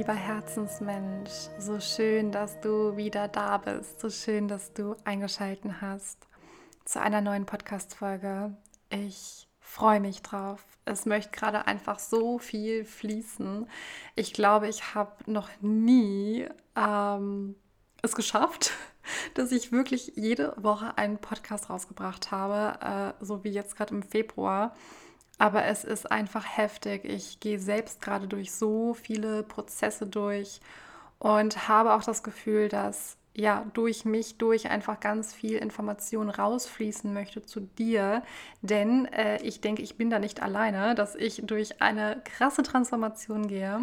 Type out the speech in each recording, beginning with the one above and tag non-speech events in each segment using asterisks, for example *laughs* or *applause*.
Lieber Herzensmensch. So schön, dass du wieder da bist. So schön, dass du eingeschalten hast zu einer neuen Podcast-Folge. Ich freue mich drauf. Es möchte gerade einfach so viel fließen. Ich glaube, ich habe noch nie ähm, es geschafft, *laughs* dass ich wirklich jede Woche einen Podcast rausgebracht habe, äh, so wie jetzt gerade im Februar. Aber es ist einfach heftig. Ich gehe selbst gerade durch so viele Prozesse durch und habe auch das Gefühl, dass ja durch mich durch einfach ganz viel Information rausfließen möchte zu dir, denn äh, ich denke, ich bin da nicht alleine, dass ich durch eine krasse Transformation gehe.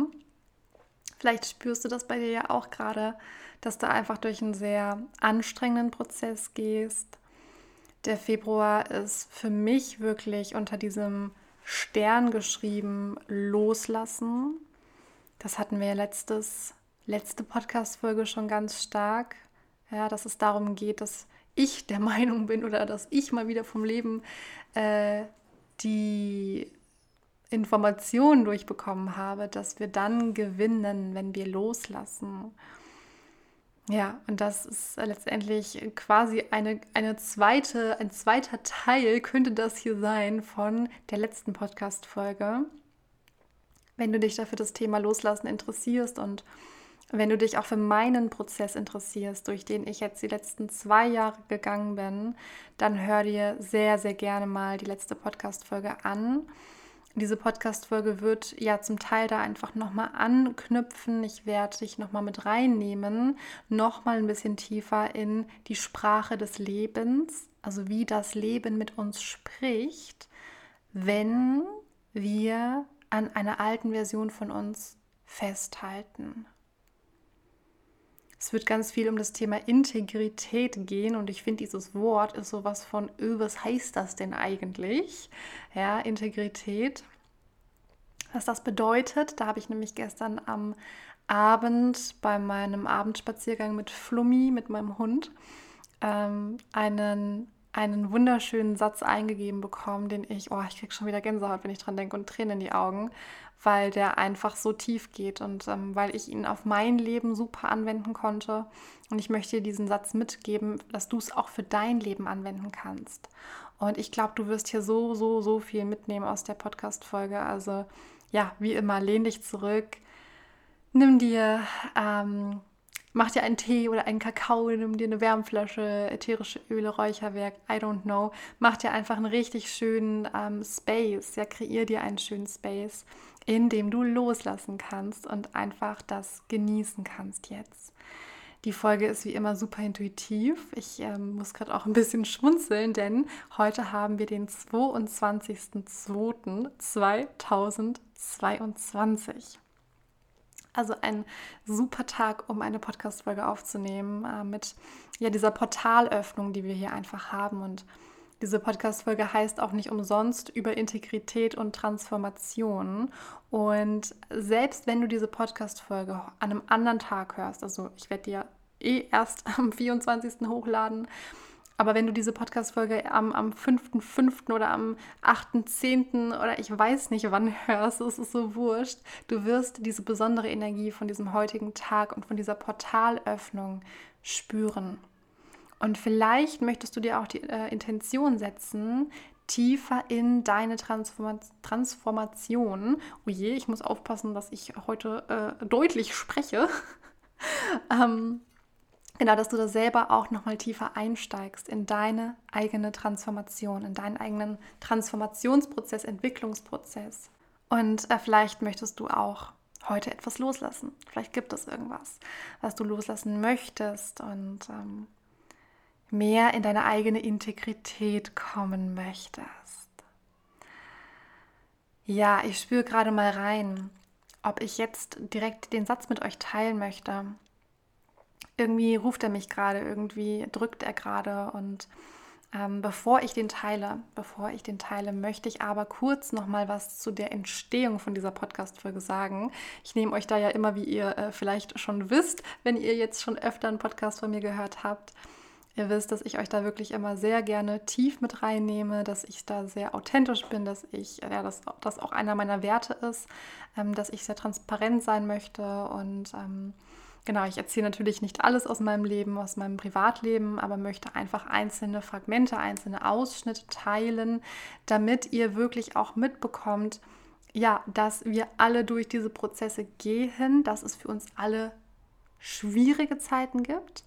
Vielleicht spürst du das bei dir ja auch gerade, dass du einfach durch einen sehr anstrengenden Prozess gehst. Der Februar ist für mich wirklich unter diesem Stern geschrieben, loslassen. Das hatten wir ja letztes, letzte Podcast-Folge schon ganz stark. Ja, dass es darum geht, dass ich der *laughs* Meinung bin oder dass ich mal wieder vom Leben äh, die Informationen durchbekommen habe, dass wir dann gewinnen, wenn wir loslassen. Ja, und das ist letztendlich quasi eine, eine zweite, ein zweiter Teil könnte das hier sein von der letzten Podcast-Folge. Wenn du dich dafür das Thema Loslassen interessierst und wenn du dich auch für meinen Prozess interessierst, durch den ich jetzt die letzten zwei Jahre gegangen bin, dann hör dir sehr, sehr gerne mal die letzte Podcast-Folge an. Diese Podcast-Folge wird ja zum Teil da einfach nochmal anknüpfen. Ich werde dich nochmal mit reinnehmen, nochmal ein bisschen tiefer in die Sprache des Lebens, also wie das Leben mit uns spricht, wenn wir an einer alten Version von uns festhalten. Es wird ganz viel um das Thema Integrität gehen und ich finde, dieses Wort ist sowas von, was heißt das denn eigentlich? Ja, Integrität. Was das bedeutet, da habe ich nämlich gestern am Abend bei meinem Abendspaziergang mit Flummi, mit meinem Hund, ähm, einen, einen wunderschönen Satz eingegeben bekommen, den ich, oh, ich kriege schon wieder Gänsehaut, wenn ich dran denke und Tränen in die Augen, weil der einfach so tief geht und ähm, weil ich ihn auf mein Leben super anwenden konnte. Und ich möchte dir diesen Satz mitgeben, dass du es auch für dein Leben anwenden kannst. Und ich glaube, du wirst hier so, so, so viel mitnehmen aus der Podcast-Folge. Also ja, wie immer, lehn dich zurück, nimm dir, ähm, mach dir einen Tee oder einen Kakao, nimm dir eine Wärmflasche, ätherische Öle, Räucherwerk, I don't know. Mach dir einfach einen richtig schönen ähm, Space, ja, kreier dir einen schönen Space in dem du loslassen kannst und einfach das genießen kannst jetzt. Die Folge ist wie immer super intuitiv. Ich ähm, muss gerade auch ein bisschen schmunzeln, denn heute haben wir den 22.02.2022. Also ein super Tag, um eine Podcast-Folge aufzunehmen äh, mit ja, dieser Portalöffnung, die wir hier einfach haben. Und diese Podcast-Folge heißt auch nicht umsonst über Integrität und Transformation. Und selbst wenn du diese Podcast-Folge an einem anderen Tag hörst, also ich werde dir eh erst *laughs* am 24. hochladen, aber wenn du diese Podcast-Folge am, am 5.5. oder am 8.10. oder ich weiß nicht wann hörst, es ist so wurscht, du wirst diese besondere Energie von diesem heutigen Tag und von dieser Portalöffnung spüren. Und vielleicht möchtest du dir auch die äh, Intention setzen, tiefer in deine Transform Transformation. Oh je, ich muss aufpassen, dass ich heute äh, deutlich spreche. *laughs* ähm, genau, dass du da selber auch nochmal tiefer einsteigst in deine eigene Transformation, in deinen eigenen Transformationsprozess, Entwicklungsprozess. Und äh, vielleicht möchtest du auch heute etwas loslassen. Vielleicht gibt es irgendwas, was du loslassen möchtest und ähm, mehr in deine eigene Integrität kommen möchtest. Ja, ich spüre gerade mal rein, ob ich jetzt direkt den Satz mit euch teilen möchte. Irgendwie ruft er mich gerade, irgendwie drückt er gerade und ähm, bevor ich den teile, bevor ich den teile, möchte ich aber kurz noch mal was zu der Entstehung von dieser Podcast-Folge sagen. Ich nehme euch da ja immer, wie ihr äh, vielleicht schon wisst, wenn ihr jetzt schon öfter einen Podcast von mir gehört habt, Ihr wisst, dass ich euch da wirklich immer sehr gerne tief mit reinnehme, dass ich da sehr authentisch bin, dass ich, ja, dass das auch einer meiner Werte ist, ähm, dass ich sehr transparent sein möchte und ähm, Genau, ich erzähle natürlich nicht alles aus meinem Leben, aus meinem Privatleben, aber möchte einfach einzelne Fragmente, einzelne Ausschnitte teilen, damit ihr wirklich auch mitbekommt, ja, dass wir alle durch diese Prozesse gehen, dass es für uns alle schwierige Zeiten gibt.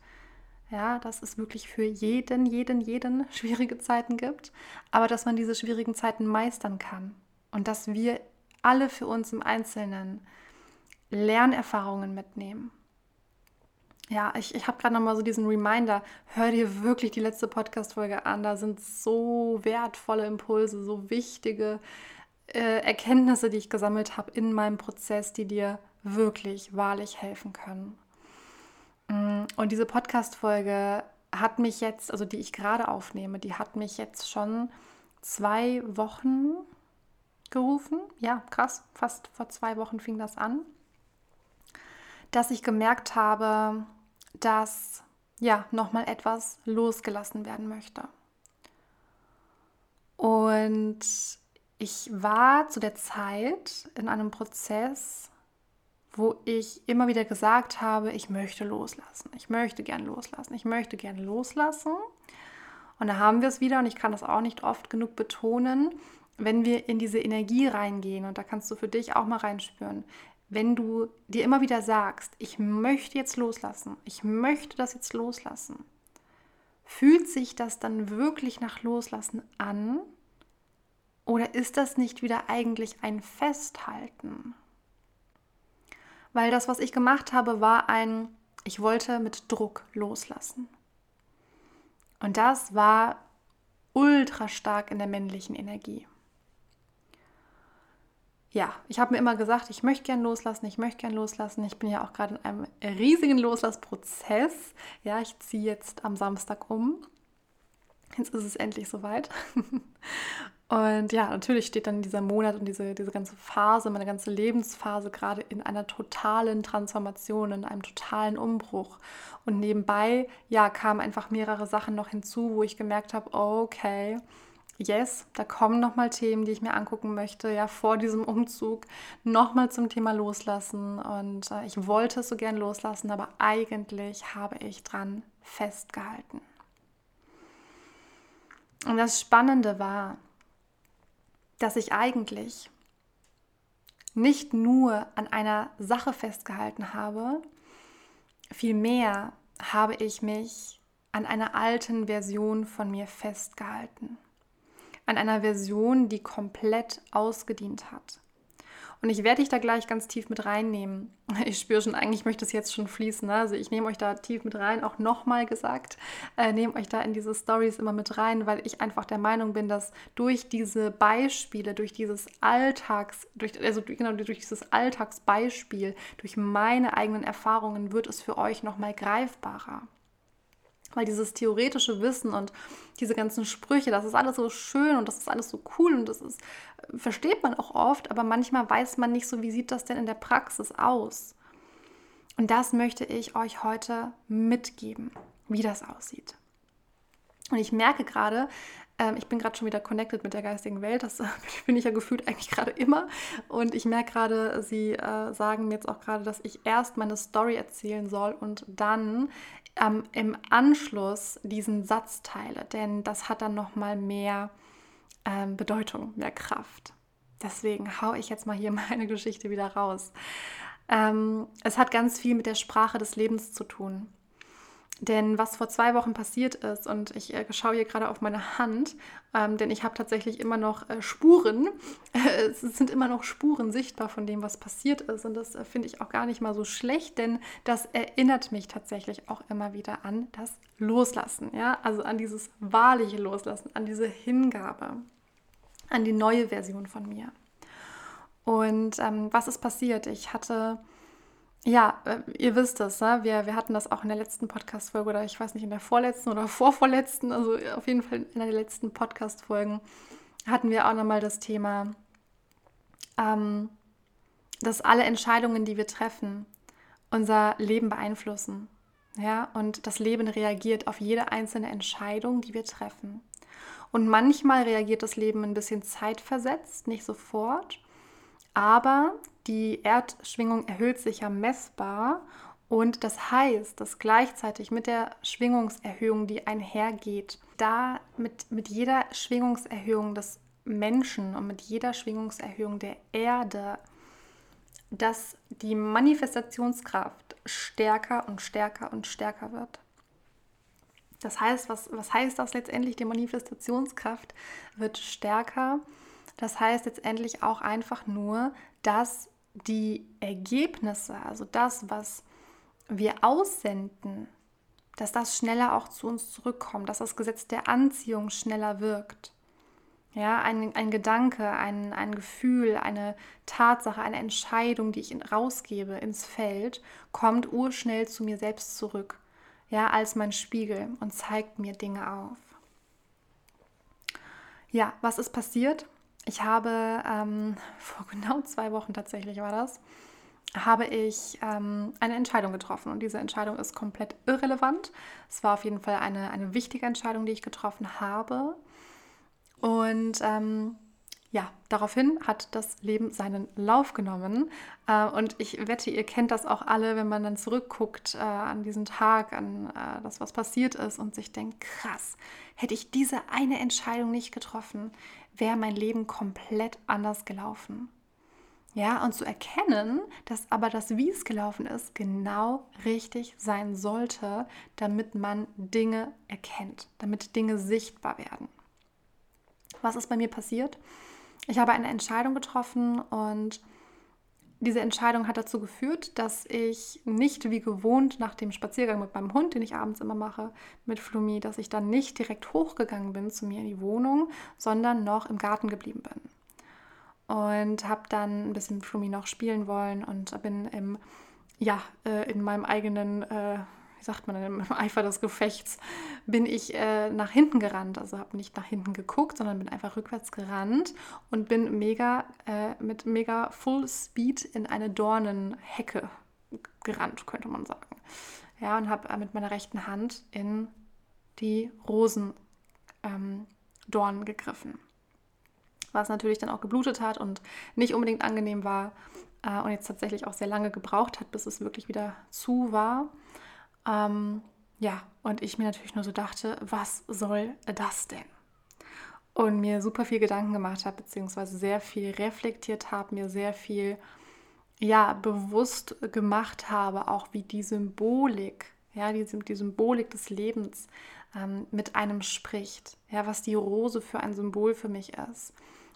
Ja, dass es wirklich für jeden, jeden, jeden *laughs* schwierige Zeiten gibt, aber dass man diese schwierigen Zeiten meistern kann und dass wir alle für uns im Einzelnen Lernerfahrungen mitnehmen ja, ich, ich habe gerade nochmal so diesen Reminder, hör dir wirklich die letzte Podcast-Folge an. Da sind so wertvolle Impulse, so wichtige äh, Erkenntnisse, die ich gesammelt habe in meinem Prozess, die dir wirklich wahrlich helfen können. Mm, und diese Podcast-Folge hat mich jetzt, also die ich gerade aufnehme, die hat mich jetzt schon zwei Wochen gerufen. Ja, krass, fast vor zwei Wochen fing das an, dass ich gemerkt habe, dass ja nochmal etwas losgelassen werden möchte. Und ich war zu der Zeit in einem Prozess, wo ich immer wieder gesagt habe, ich möchte loslassen, ich möchte gern loslassen, ich möchte gern loslassen. Und da haben wir es wieder, und ich kann das auch nicht oft genug betonen, wenn wir in diese Energie reingehen, und da kannst du für dich auch mal reinspüren, wenn du dir immer wieder sagst, ich möchte jetzt loslassen, ich möchte das jetzt loslassen, fühlt sich das dann wirklich nach Loslassen an? Oder ist das nicht wieder eigentlich ein Festhalten? Weil das, was ich gemacht habe, war ein, ich wollte mit Druck loslassen. Und das war ultra stark in der männlichen Energie ja, ich habe mir immer gesagt, ich möchte gern loslassen, ich möchte gern loslassen. Ich bin ja auch gerade in einem riesigen Loslassprozess. Ja, ich ziehe jetzt am Samstag um. Jetzt ist es endlich soweit. *laughs* Und ja, natürlich steht dann dieser Monat und diese, diese ganze Phase, meine ganze Lebensphase gerade in einer totalen Transformation, in einem totalen Umbruch. Und nebenbei, ja, kamen einfach mehrere Sachen noch hinzu, wo ich gemerkt habe, okay, yes, da kommen nochmal Themen, die ich mir angucken möchte, ja, vor diesem Umzug nochmal zum Thema Loslassen. Und äh, ich wollte es so gern loslassen, aber eigentlich habe ich dran festgehalten. Und das Spannende war, dass ich eigentlich nicht nur an einer Sache festgehalten habe, vielmehr habe ich mich an einer alten Version von mir festgehalten an einer Version, die komplett ausgedient hat. Und ich werde dich da gleich ganz tief mit reinnehmen. *laughs* Ich spüre schon, eigentlich möchte es jetzt schon fließen. Ne? Also ich nehme euch da tief mit rein, auch nochmal gesagt, äh, nehme euch da in diese Stories immer mit rein, weil ich einfach der Meinung bin, dass durch diese Beispiele, durch dieses Alltags, durch, also genau durch dieses Alltagsbeispiel, durch meine eigenen Erfahrungen wird es für euch nochmal greifbarer. Weil dieses theoretische Wissen und diese ganzen Sprüche, das ist alles so schön und das ist alles so cool und das ist, versteht man auch oft, aber manchmal weiß man nicht so, wie sieht das denn in der Praxis aus. Und das möchte ich euch heute mitgeben, wie das aussieht. Und ich merke gerade, ähm, ich bin gerade schon wieder connected mit der geistigen Welt. Das *laughs* bin ich ja gefühlt eigentlich gerade immer. Und ich merke gerade, Sie äh, sagen mir jetzt auch gerade, dass ich erst meine Story erzählen soll und dann ähm, im Anschluss diesen Satz teile. Denn das hat dann nochmal mehr ähm, Bedeutung, mehr Kraft. Deswegen haue ich jetzt mal hier *laughs* meine Geschichte wieder raus. Ähm, es hat ganz viel mit der Sprache des Lebens zu tun. Denn was vor zwei Wochen passiert ist, und ich äh, schaue hier gerade auf meine Hand, ähm, denn ich habe tatsächlich immer noch äh, Spuren, *laughs* es sind immer noch Spuren sichtbar von dem, was passiert ist. Und das äh, finde ich auch gar nicht mal so schlecht, denn das erinnert mich tatsächlich auch immer wieder an das Loslassen, ja, also an dieses wahrliche Loslassen, an diese Hingabe, an die neue Version von mir. Und ähm, was ist passiert? Ich hatte ja, äh, ihr wisst es, ne? wir, wir hatten das auch in der letzten Podcast-Folge oder ich weiß nicht, in der vorletzten oder *laughs* vorvorletzten, also auf jeden Fall in der letzten Podcast-Folgen hatten wir auch nochmal das Thema, ähm, dass alle Entscheidungen, die wir treffen, unser Leben beeinflussen. Ja, und das Leben reagiert auf jede einzelne Entscheidung, die wir treffen. Und manchmal reagiert das Leben ein bisschen zeitversetzt, nicht sofort. Aber die Erdschwingung erhöht sich ja messbar. Und das heißt, dass gleichzeitig mit der Schwingungserhöhung, die einhergeht, da mit, mit jeder Schwingungserhöhung des Menschen und mit jeder Schwingungserhöhung der Erde, dass die Manifestationskraft stärker und stärker und stärker wird. Das heißt, was, was heißt das letztendlich? Die Manifestationskraft wird stärker. Das heißt letztendlich auch einfach nur, dass die Ergebnisse, also das, was wir aussenden, dass das schneller auch zu uns zurückkommt, dass das Gesetz der Anziehung schneller wirkt. Ja, ein, ein Gedanke, ein, ein Gefühl, eine Tatsache, eine Entscheidung, die ich rausgebe ins Feld, kommt urschnell zu mir selbst zurück ja, als mein Spiegel und zeigt mir Dinge auf. Ja, was ist passiert? Ich habe ähm, *laughs* vor genau zwei Wochen tatsächlich war das, habe ich ähm, eine Entscheidung getroffen und diese Entscheidung ist komplett irrelevant. Es war auf jeden Fall eine, eine wichtige Entscheidung, die ich getroffen habe. Und ähm, ja, daraufhin hat das Leben seinen Lauf genommen. Äh, und ich wette, ihr kennt das auch alle, wenn man dann zurückguckt äh, an diesen Tag, an äh, das, was passiert ist und sich denkt, krass, hätte ich diese eine Entscheidung nicht getroffen, wäre mein Leben komplett anders gelaufen. Ja, und zu erkennen, dass aber das, wie es gelaufen ist, genau richtig sein sollte, damit man Dinge erkennt, damit Dinge sichtbar werden. Was ist bei mir passiert? Ich habe eine Entscheidung getroffen und diese Entscheidung hat dazu geführt, dass ich nicht wie gewohnt nach dem Spaziergang mit meinem Hund, den ich abends immer mache, mit Flumi, dass ich dann nicht direkt hochgegangen bin zu mir in die Wohnung, sondern noch im Garten geblieben bin. Und habe dann ein bisschen Flumi noch spielen wollen und bin im, ja, äh, in meinem eigenen äh, wie sagt man, im Eifer des Gefechts bin ich äh, nach hinten gerannt. Also habe nicht nach hinten geguckt, sondern bin einfach rückwärts gerannt und bin mega äh, mit mega Full Speed in eine Dornenhecke gerannt, könnte man sagen. Ja, und habe äh, mit meiner rechten Hand in die Rosendornen ähm, gegriffen. Was natürlich dann auch geblutet hat und nicht unbedingt angenehm war äh, und jetzt tatsächlich auch sehr lange gebraucht hat, bis es wirklich wieder zu war. Ähm, ja, und ich mir natürlich nur so dachte, was soll das denn? Und mir super viel Gedanken gemacht habe, beziehungsweise sehr viel reflektiert habe, mir sehr viel ja, bewusst gemacht habe, auch wie die Symbolik, ja, die, die Symbolik des Lebens ähm, mit einem spricht. Ja, was die Rose für ein Symbol für mich ist.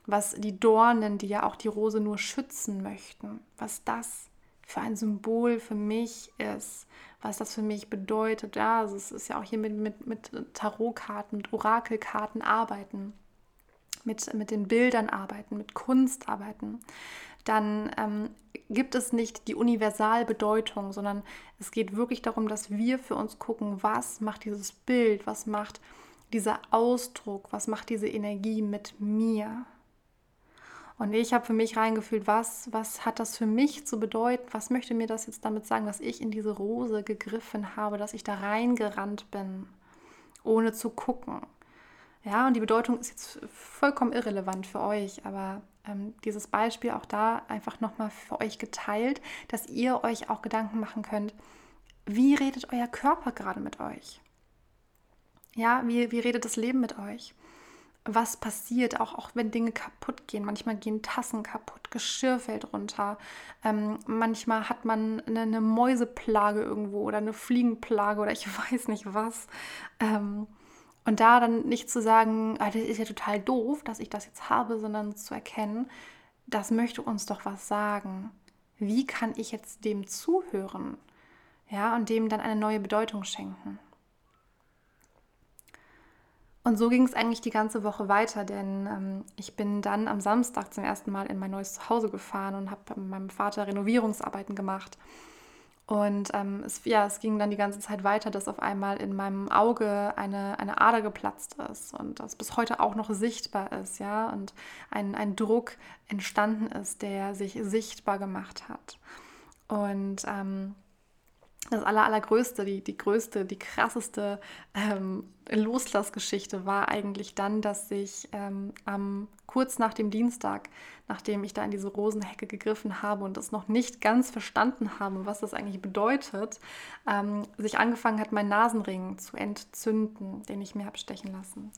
Was die Dornen, die ja auch die Rose nur schützen möchten, was das für ein Symbol für mich ist, was das für mich bedeutet. Ja, also es ist ja auch hier mit, mit, mit Tarotkarten, mit Orakelkarten arbeiten, mit, mit den Bildern arbeiten, mit Kunst arbeiten. Dann ähm, gibt es nicht die Universalbedeutung, sondern es geht wirklich darum, dass wir für uns gucken, was macht dieses Bild, was macht dieser Ausdruck, was macht diese Energie mit mir. Und ich habe für mich reingefühlt, was, was hat das für mich zu bedeuten? Was möchte mir das jetzt damit sagen, dass ich in diese Rose gegriffen habe, dass ich da reingerannt bin, ohne zu gucken? Ja, und die Bedeutung ist jetzt vollkommen irrelevant für euch, aber ähm, dieses Beispiel auch da einfach nochmal für euch geteilt, dass ihr euch auch Gedanken machen könnt, wie redet euer Körper gerade mit euch? Ja, wie, wie redet das Leben mit euch? Was passiert, auch, auch wenn Dinge kaputt gehen. Manchmal gehen Tassen kaputt, Geschirr fällt runter. Ähm, manchmal hat man eine, eine, Mäuseplage irgendwo oder eine Fliegenplage oder ich *laughs* weiß nicht was. Ähm, und da dann nicht zu sagen, ah, das ist ja total doof, dass ich das jetzt habe, sondern zu erkennen, das möchte uns doch was sagen. Wie kann ich jetzt dem zuhören? Ja, und dem dann eine neue Bedeutung schenken. Und so ging es eigentlich die ganze Woche weiter, denn ähm, ich bin dann am Samstag zum ersten Mal in mein neues Zuhause gefahren und habe mit meinem Vater Renovierungsarbeiten gemacht. Und ähm, es, ja, es ging dann die ganze Zeit weiter, dass auf einmal in meinem Auge eine, eine Ader geplatzt ist und das bis heute auch noch sichtbar ist, ja, und ein, ein Druck entstanden ist, der sich sichtbar gemacht hat. Und ähm, das aller, allergrößte, die, die größte, die krasseste ähm, Loslassgeschichte war eigentlich dann, dass ich ähm, am, kurz nach dem Dienstag, nachdem ich da in diese Rosenhecke gegriffen habe und es noch nicht ganz verstanden habe, was das eigentlich bedeutet, ähm, sich angefangen hat, mein Nasenring zu entzünden, den ich mir habe stechen lassen.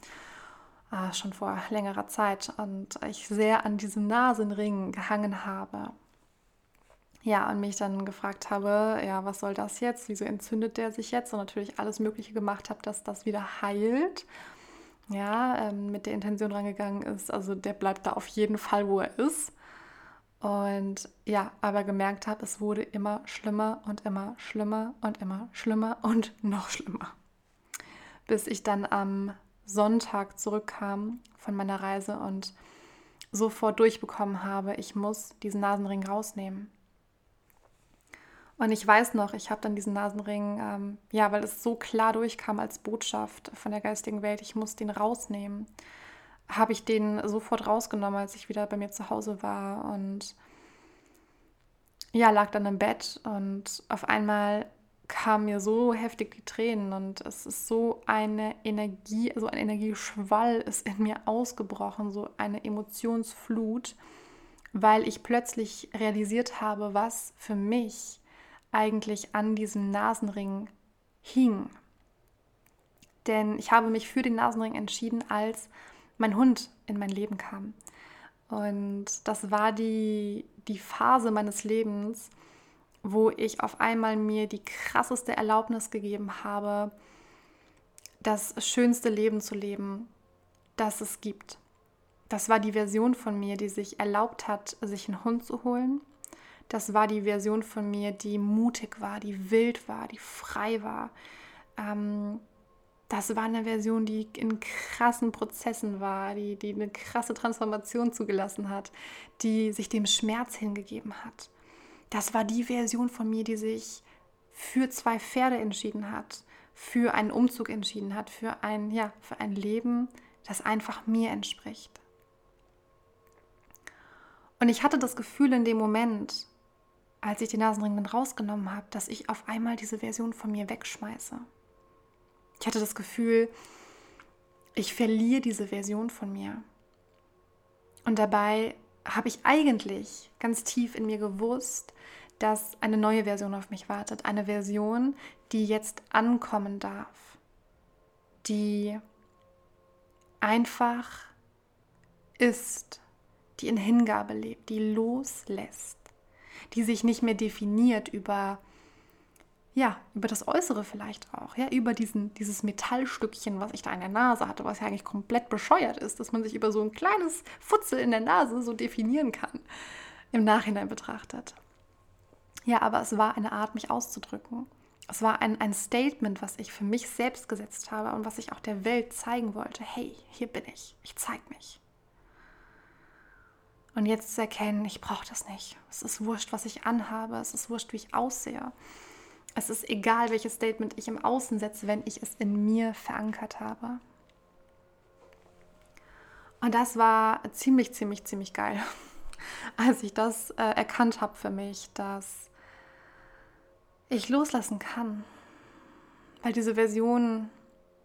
Ah, schon vor längerer Zeit und ich sehr an diesem Nasenring gehangen habe. Ja, und mich dann gefragt habe, ja, was soll das jetzt? Wieso entzündet der sich jetzt? Und natürlich alles Mögliche gemacht habe, dass das wieder heilt. Ja, ähm, mit der Intention rangegangen ist, also der bleibt da auf jeden Fall, wo er ist. Und ja, aber gemerkt habe, es wurde immer schlimmer und immer schlimmer und immer schlimmer und *laughs* noch schlimmer. Bis ich dann am Sonntag zurückkam von meiner Reise und sofort durchbekommen habe, ich muss diesen Nasenring rausnehmen. Und ich weiß noch, ich habe dann diesen Nasenring, ähm, ja, weil es so klar durchkam als Botschaft von der geistigen Welt, ich muss den rausnehmen, habe ich den sofort rausgenommen, als ich wieder bei mir zu Hause war. Und ja, lag dann im Bett und auf einmal kamen mir so heftig die Tränen und es ist so eine Energie, so ein Energieschwall ist in mir ausgebrochen, so eine Emotionsflut, weil ich plötzlich realisiert habe, was für mich eigentlich an diesem Nasenring hing. Denn ich habe mich für den Nasenring entschieden, als mein Hund in mein Leben kam. Und das war die, die Phase meines Lebens, wo ich auf einmal mir die krasseste Erlaubnis gegeben habe, das schönste Leben zu leben, das es gibt. Das war die Version von mir, die sich erlaubt hat, sich einen Hund zu holen, das war die Version von mir, die mutig war, die wild war, die frei war. Ähm, das war eine Version, die in krassen Prozessen war, die, die eine krasse Transformation zugelassen hat, die sich dem Schmerz hingegeben hat. Das war die Version von mir, die sich für zwei Pferde entschieden hat, für einen Umzug entschieden hat, für ein, ja, für ein Leben, das einfach mir entspricht. Und ich hatte das Gefühl in dem Moment, als ich den Nasenring dann rausgenommen habe, dass ich auf einmal diese Version von mir wegschmeiße. Ich hatte das Gefühl, ich verliere diese Version von mir. Und dabei habe ich eigentlich ganz tief in mir gewusst, dass eine neue Version auf mich wartet. Eine Version, die jetzt ankommen darf. Die einfach ist, die in Hingabe lebt, die loslässt die sich nicht mehr definiert über ja, über das Äußere vielleicht auch, ja, über diesen, dieses Metallstückchen, was ich da in der Nase hatte, was ja eigentlich komplett bescheuert ist, dass man sich über so ein kleines Futzel in der Nase so definieren kann, im Nachhinein betrachtet. Ja, aber es war eine Art, mich auszudrücken. Es war ein, ein Statement, was ich für mich selbst gesetzt habe und was ich auch der Welt zeigen wollte. Hey, hier bin ich, ich zeige mich. Und jetzt zu erkennen, ich brauche das nicht. Es ist wurscht, was ich anhabe. Es ist wurscht, wie ich aussehe. Es ist egal, welches Statement ich im Außen setze, wenn ich es in mir verankert habe. Und das war ziemlich, ziemlich, ziemlich geil, *laughs* als ich das äh, erkannt habe für mich, dass ich loslassen kann. Weil diese Version,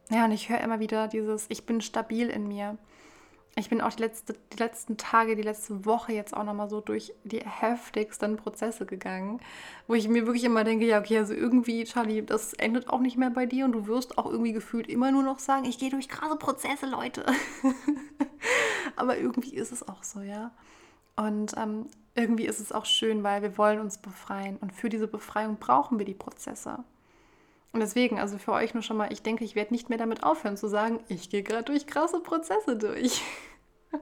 ja, und ich höre immer wieder dieses, ich bin stabil in mir ich bin auch die, letzte, die letzten Tage, die letzte Woche jetzt auch nochmal so durch die heftigsten Prozesse gegangen, wo ich mir wirklich immer denke, ja, okay, also irgendwie, Charlie, das endet auch nicht mehr bei dir und du wirst auch irgendwie gefühlt immer nur noch sagen, ich gehe durch krasse Prozesse, Leute. *laughs* Aber irgendwie ist es auch so, ja. Und ähm, irgendwie ist es auch schön, weil wir wollen uns befreien und für diese Befreiung brauchen wir die Prozesse. Und deswegen, also für euch nur schon mal, ich denke, ich werde nicht mehr damit aufhören zu sagen, ich gehe gerade durch krasse Prozesse durch. *laughs*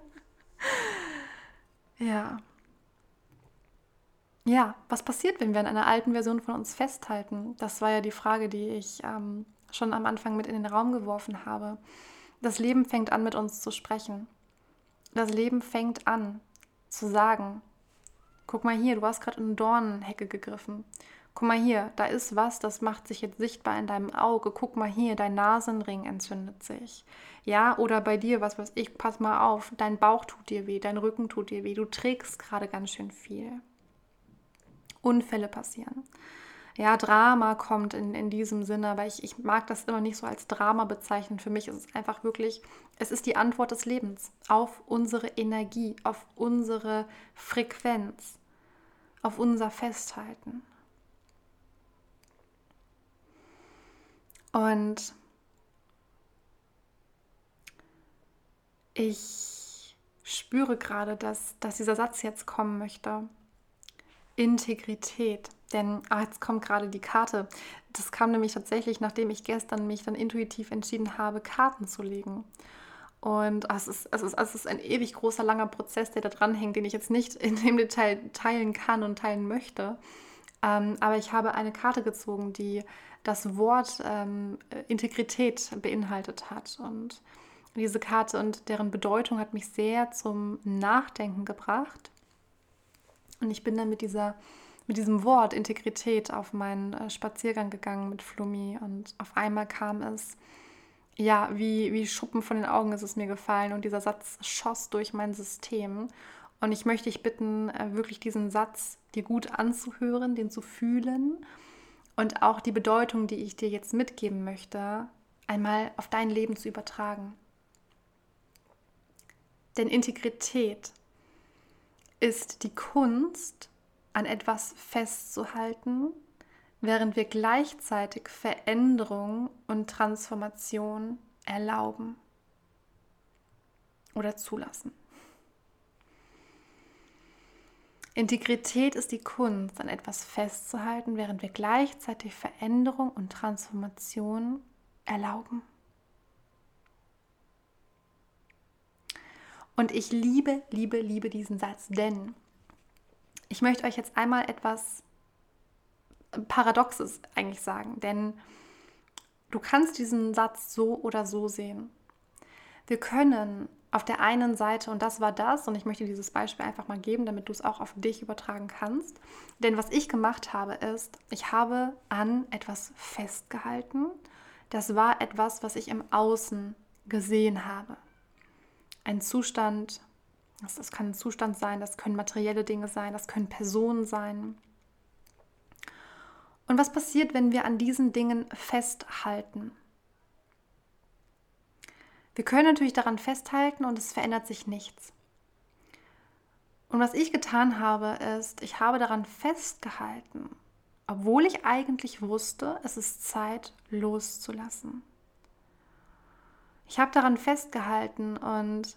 ja. Ja, was passiert, wenn wir an einer alten Version von uns festhalten? Das war ja die Frage, die ich ähm, schon am Anfang mit in den Raum geworfen habe. Das Leben fängt an, mit uns zu sprechen. Das Leben fängt an zu sagen, guck mal hier, du hast gerade in eine Dornenhecke gegriffen guck mal hier, da ist was, das macht sich jetzt sichtbar in deinem Auge. Guck mal hier, dein Nasenring entzündet sich. Ja, oder bei dir, was weiß ich, pass mal auf, dein Bauch tut dir weh, dein Rücken tut dir weh, du trägst gerade ganz schön viel. Unfälle passieren. ja, Drama kommt in, in diesem Sinne, weil ich, ich mag das immer nicht so als Drama bezeichnen. Für mich ist es einfach wirklich, es ist die Antwort des Lebens auf unsere Energie, auf unsere Frequenz, auf unser Festhalten. Und ich spüre gerade, dass, dass dieser Satz jetzt kommen möchte. Integrität. Denn ah, jetzt kommt gerade die Karte. Das kam nämlich tatsächlich, nachdem ich gestern mich dann intuitiv entschieden habe, Karten zu legen. Und ah, es, ist, es, ist, es ist ein ewig großer, langer Prozess, der da dran hängt, den ich jetzt nicht in dem Detail teilen kann und teilen möchte. Ähm, aber ich habe eine Karte gezogen, die das Wort ähm, Integrität beinhaltet hat. Und diese Karte und deren Bedeutung hat mich sehr zum Nachdenken gebracht. Und ich bin dann mit, dieser, mit diesem Wort Integrität auf meinen äh, Spaziergang gegangen mit Flummi und auf einmal kam es, ja, wie, wie Schuppen von den Augen ist es mir gefallen und dieser Satz schoss durch mein System. Und ich möchte dich bitten, äh, wirklich diesen Satz dir gut anzuhören, den zu fühlen und auch die Bedeutung, die ich dir jetzt mitgeben möchte, einmal auf dein Leben zu übertragen. Denn Integrität ist die Kunst, an etwas festzuhalten, während wir gleichzeitig Veränderung und Transformation erlauben oder zulassen. Integrität ist die Kunst, an etwas festzuhalten, während wir gleichzeitig Veränderung und Transformation erlauben. Und ich liebe, liebe, liebe diesen Satz, denn ich möchte euch jetzt einmal etwas Paradoxes eigentlich sagen, denn du kannst diesen Satz so oder so sehen. Wir können auf der einen Seite, und das war das, und ich möchte dieses Beispiel einfach mal geben, damit du es auch auf dich übertragen kannst. Denn was ich gemacht habe, ist, ich habe an etwas festgehalten. Das war etwas, was ich im Außen gesehen habe ein Zustand, das, das kann ein Zustand sein, das können materielle Dinge sein, das können Personen sein. Und was passiert, wenn wir an diesen Dingen festhalten? Wir können natürlich daran festhalten und es verändert sich nichts. Und was ich getan habe, ist, ich habe daran festgehalten, obwohl ich eigentlich wusste, es ist Zeit loszulassen. Ich habe daran festgehalten und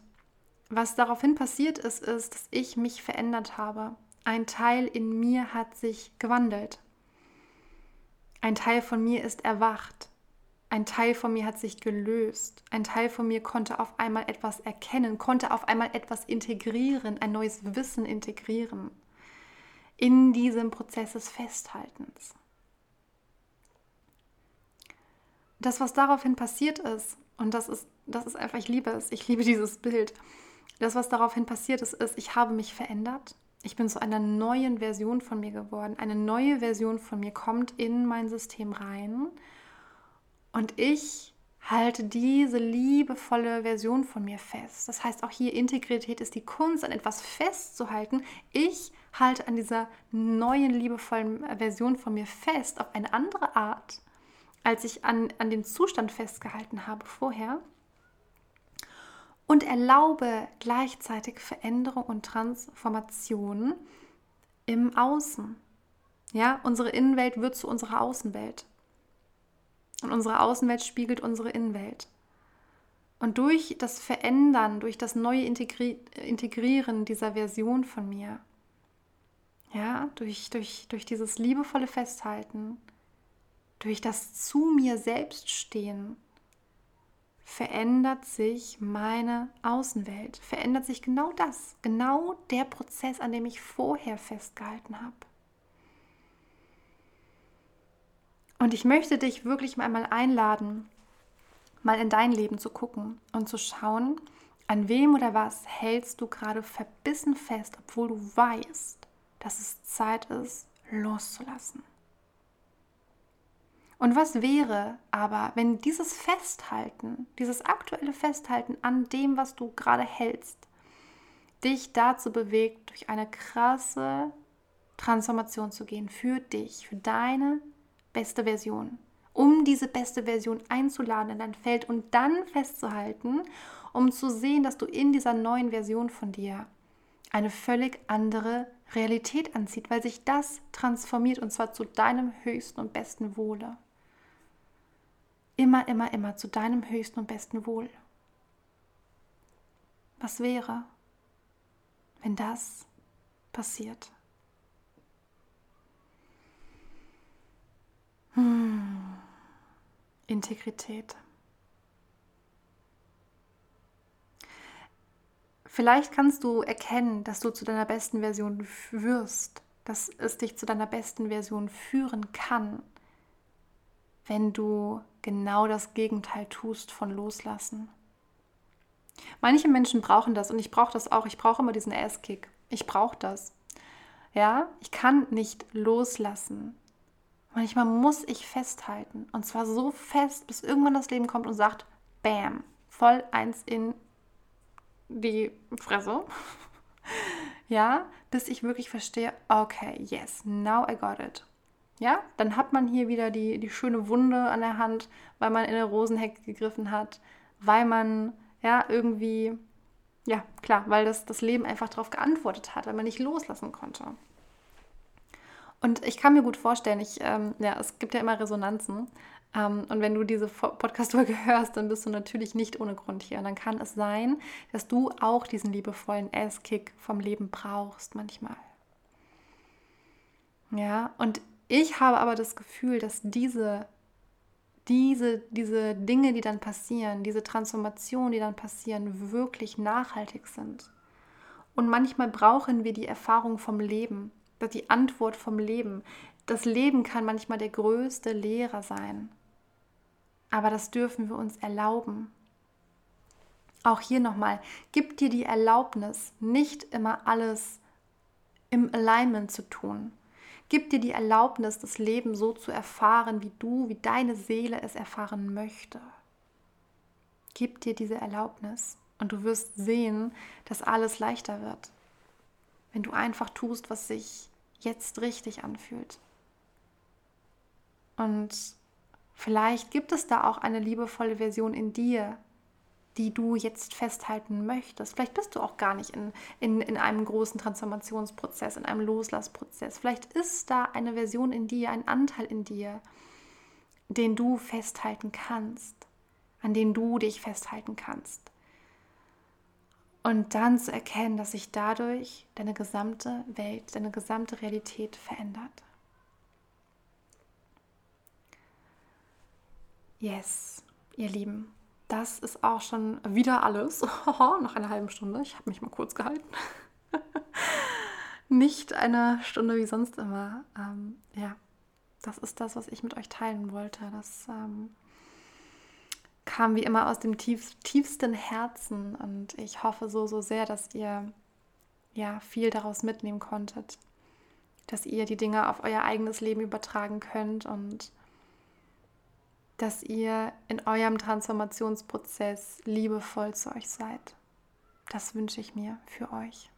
was daraufhin passiert ist, ist, dass ich mich verändert habe. Ein Teil in mir hat sich gewandelt. Ein Teil von mir ist erwacht. Ein Teil von mir hat sich gelöst. Ein Teil von mir konnte auf einmal etwas erkennen, konnte auf einmal etwas integrieren, ein neues Wissen integrieren. In diesem Prozess des Festhaltens. Das, was daraufhin passiert ist, und das ist, das ist einfach, ich liebe es, ich liebe dieses Bild. Das, was daraufhin passiert ist, ist, ich habe mich verändert. Ich bin zu einer neuen Version von mir geworden. Eine neue Version von mir kommt in mein System rein. Und ich halte diese liebevolle Version von mir fest. Das heißt, auch hier Integrität ist die Kunst, an etwas festzuhalten. Ich halte an dieser neuen liebevollen Version von mir fest, auf eine andere Art als ich an, an den Zustand festgehalten habe vorher. Und erlaube gleichzeitig Veränderung und Transformation im Außen. Ja, unsere Innenwelt wird zu unserer Außenwelt. Und unsere Außenwelt spiegelt unsere Innenwelt. Und durch das Verändern, durch das neue Integri Integrieren dieser Version von mir, ja, durch, durch, durch dieses liebevolle Festhalten, durch das zu mir selbst stehen, verändert sich meine Außenwelt, verändert sich genau das, genau der Prozess, an dem ich vorher festgehalten habe. Und ich möchte dich wirklich einmal einladen, mal in dein Leben zu gucken und zu schauen, an wem oder was hältst du gerade verbissen fest, obwohl du weißt, dass es Zeit ist, loszulassen. Und was wäre aber, wenn dieses Festhalten, dieses aktuelle Festhalten an dem, was du gerade hältst, dich dazu bewegt, durch eine krasse Transformation zu gehen, für dich, für deine beste Version, um diese beste Version einzuladen in dein Feld und dann festzuhalten, um zu sehen, dass du in dieser neuen Version von dir eine völlig andere Realität anzieht, weil sich das transformiert und zwar zu deinem höchsten und besten Wohle. Immer, immer, immer zu deinem höchsten und besten Wohl. Was wäre, wenn das passiert? Hm. Integrität. Vielleicht kannst du erkennen, dass du zu deiner besten Version wirst, dass es dich zu deiner besten Version führen kann, wenn du genau das Gegenteil tust von Loslassen. Manche Menschen brauchen das und ich brauche das auch. Ich brauche immer diesen Ass-Kick. Ich brauche das. Ja, ich kann nicht loslassen. Manchmal muss ich festhalten. Und zwar so fest, bis irgendwann das Leben kommt und sagt, Bam, voll eins in die Fresse. *laughs* ja, bis ich wirklich verstehe, okay, yes, now I got it. Ja, dann hat man hier wieder die, die schöne Wunde an der Hand, weil man in eine Rosenhecke gegriffen hat, weil man ja irgendwie, ja, klar, weil das, das Leben einfach darauf geantwortet hat, weil man nicht loslassen konnte. Und ich kann mir gut vorstellen, ich, ähm, ja, es gibt ja immer Resonanzen. Ähm, und wenn du diese Podcast-Folge *laughs* hörst, dann bist du natürlich nicht ohne Grund hier. Und dann kann es sein, dass du auch diesen liebevollen Ass-Kick vom Leben brauchst manchmal. Ja, und ich habe aber das Gefühl, dass diese, diese, diese Dinge, die dann passieren, diese Transformationen, die dann passieren, wirklich nachhaltig sind. Und manchmal brauchen wir die Erfahrung vom Leben, die Antwort vom Leben. Das Leben kann manchmal der größte Lehrer sein. Aber das dürfen wir uns erlauben. Auch hier nochmal, gib dir die Erlaubnis, nicht immer alles im Alignment zu tun. Gib dir die Erlaubnis, das Leben so zu erfahren, wie du, wie deine Seele es erfahren möchte. Gib dir diese Erlaubnis und du wirst sehen, dass alles leichter wird, wenn du einfach tust, was sich jetzt richtig anfühlt. Und Vielleicht gibt es da auch eine liebevolle Version in dir, die du jetzt festhalten möchtest. Vielleicht bist du auch gar nicht in, in, in einem großen Transformationsprozess, in einem Loslassprozess. Vielleicht ist da eine Version in dir, ein Anteil in dir, den du festhalten kannst, an den du dich festhalten kannst. Und dann zu erkennen, dass sich dadurch deine gesamte Welt, deine gesamte Realität verändert. Yes, ihr Lieben, das ist auch schon wieder alles. *laughs* Nach einer halben Stunde. Ich habe mich mal kurz gehalten. *laughs* Nicht eine Stunde wie sonst immer. Ähm, ja, das ist das, was ich mit euch teilen wollte. Das ähm, kam wie immer aus dem tief, tiefsten Herzen und ich hoffe so, so sehr, dass ihr ja viel daraus mitnehmen konntet. Dass ihr die Dinge auf euer eigenes Leben übertragen könnt und dass ihr in eurem Transformationsprozess liebevoll zu euch seid. Das wünsche ich mir für euch.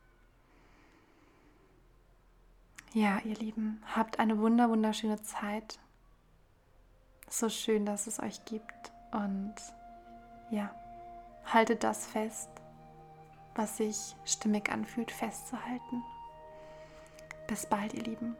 Ja, ihr Lieben, habt eine wunder wunderschöne Zeit. So schön, dass es euch gibt und ja, haltet das fest, was sich stimmig anfühlt, festzuhalten. Bis bald, ihr Lieben.